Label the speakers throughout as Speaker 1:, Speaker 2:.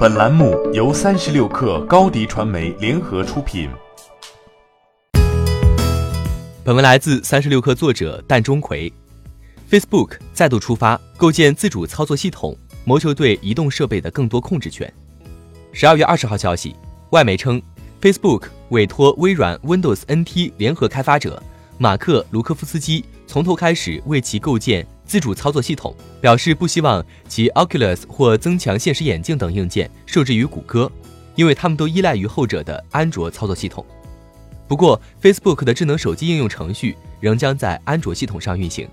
Speaker 1: 本栏目由三十六氪高低传媒联合出品。
Speaker 2: 本文来自三十六氪作者蛋钟馗。Facebook 再度出发，构建自主操作系统，谋求对移动设备的更多控制权。十二月二十号消息，外媒称，Facebook 委托微软 Windows NT 联合开发者马克·卢科夫斯基从头开始为其构建自主操作系统，表示不希望其 Oculus 或增强现实眼镜等硬件受制于谷歌，因为他们都依赖于后者的安卓操作系统。不过，Facebook 的智能手机应用程序仍将在安卓系统上运行。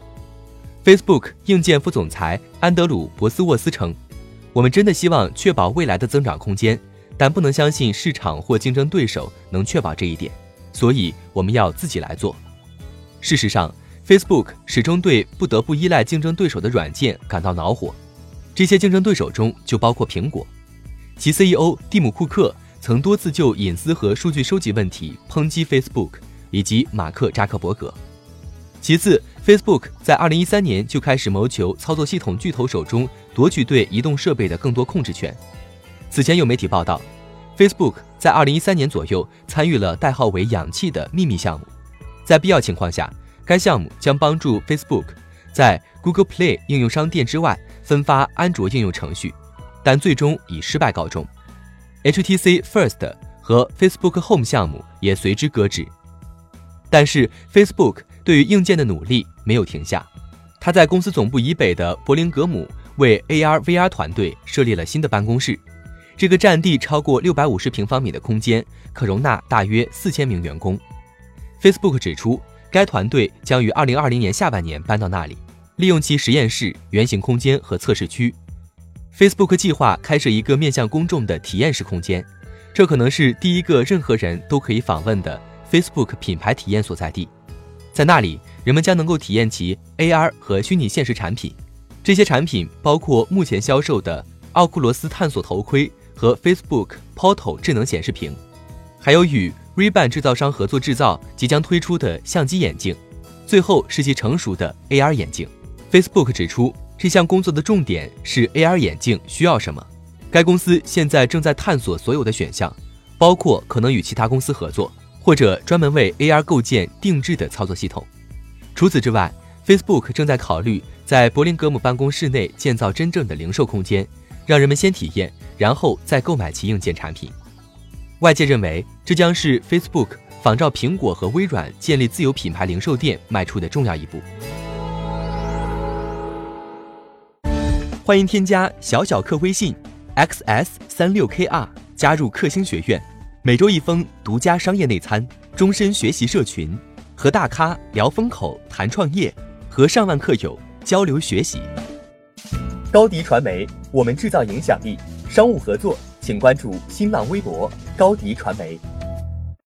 Speaker 2: Facebook 硬件副总裁安德鲁·博斯沃斯称。我们真的希望确保未来的增长空间，但不能相信市场或竞争对手能确保这一点，所以我们要自己来做。事实上，Facebook 始终对不得不依赖竞争对手的软件感到恼火，这些竞争对手中就包括苹果。其 CEO 蒂姆·库克曾多次就隐私和数据收集问题抨击 Facebook 以及马克·扎克伯格。其次，Facebook 在2013年就开始谋求操作系统巨头手中夺取对移动设备的更多控制权。此前有媒体报道，Facebook 在2013年左右参与了代号为“氧气”的秘密项目，在必要情况下，该项目将帮助 Facebook 在 Google Play 应用商店之外分发安卓应用程序，但最终以失败告终。HTC First 和 Facebook Home 项目也随之搁置。但是 Facebook。对于硬件的努力没有停下，他在公司总部以北的柏林格姆为 AR/VR 团队设立了新的办公室。这个占地超过六百五十平方米的空间可容纳大约四千名员工。Facebook 指出，该团队将于二零二零年下半年搬到那里，利用其实验室、原型空间和测试区。Facebook 计划开设一个面向公众的体验式空间，这可能是第一个任何人都可以访问的 Facebook 品牌体验所在地。在那里，人们将能够体验其 AR 和虚拟现实产品。这些产品包括目前销售的奥库罗斯探索头盔和 Facebook Portal 智能显示屏，还有与 Ray-Ban 制造商合作制造即将推出的相机眼镜。最后是其成熟的 AR 眼镜。Facebook 指出，这项工作的重点是 AR 眼镜需要什么。该公司现在正在探索所有的选项，包括可能与其他公司合作。或者专门为 AR 构建定制的操作系统。除此之外，Facebook 正在考虑在柏林格姆办公室内建造真正的零售空间，让人们先体验，然后再购买其硬件产品。外界认为，这将是 Facebook 仿照苹果和微软建立自有品牌零售店迈出的重要一步。欢迎添加小小客微信，xs 三六 kr，加入克星学院。每周一封独家商业内参，终身学习社群，和大咖聊风口、谈创业，和上万客友交流学习。高迪传媒，我们制造影响力。商务合作，请关注新浪微博高迪传媒。